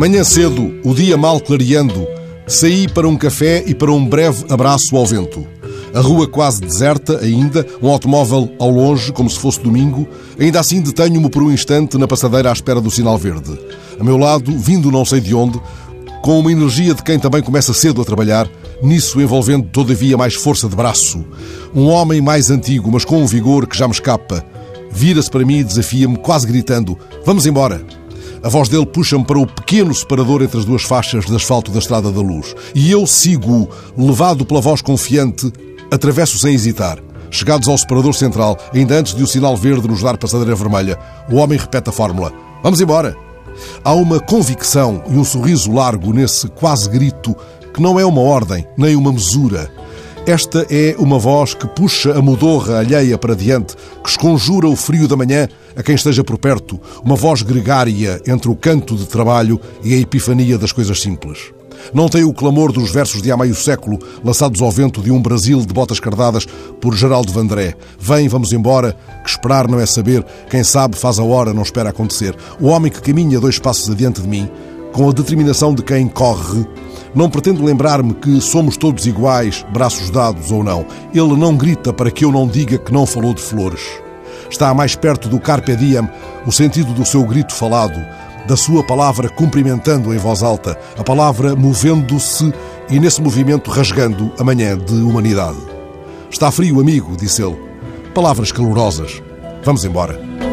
Manhã cedo, o dia mal clareando, saí para um café e para um breve abraço ao vento. A rua quase deserta ainda, um automóvel ao longe, como se fosse domingo. Ainda assim detenho-me por um instante na passadeira à espera do sinal verde. A meu lado, vindo não sei de onde, com uma energia de quem também começa cedo a trabalhar, nisso envolvendo todavia mais força de braço. Um homem mais antigo, mas com um vigor que já me escapa. Vira-se para mim e desafia-me, quase gritando: Vamos embora! A voz dele puxa-me para o pequeno separador entre as duas faixas de asfalto da Estrada da Luz. E eu sigo, levado pela voz confiante, atravesso sem hesitar. Chegados ao separador central, ainda antes de o sinal verde nos dar passadeira vermelha, o homem repete a fórmula: Vamos embora! Há uma convicção e um sorriso largo nesse quase grito que não é uma ordem nem uma mesura. Esta é uma voz que puxa a mudorra alheia para diante, que esconjura o frio da manhã a quem esteja por perto, uma voz gregária entre o canto de trabalho e a epifania das coisas simples. Não tem o clamor dos versos de há meio século, lançados ao vento de um Brasil de botas cardadas por Geraldo Vandré. Vem, vamos embora, que esperar não é saber, quem sabe faz a hora, não espera acontecer. O homem que caminha dois passos adiante de mim, com a determinação de quem corre, não pretendo lembrar-me que somos todos iguais, braços dados ou não. Ele não grita para que eu não diga que não falou de flores. Está mais perto do carpe diem o sentido do seu grito falado, da sua palavra cumprimentando em voz alta, a palavra movendo-se e nesse movimento rasgando a manhã de humanidade. Está frio, amigo, disse ele. Palavras calorosas. Vamos embora.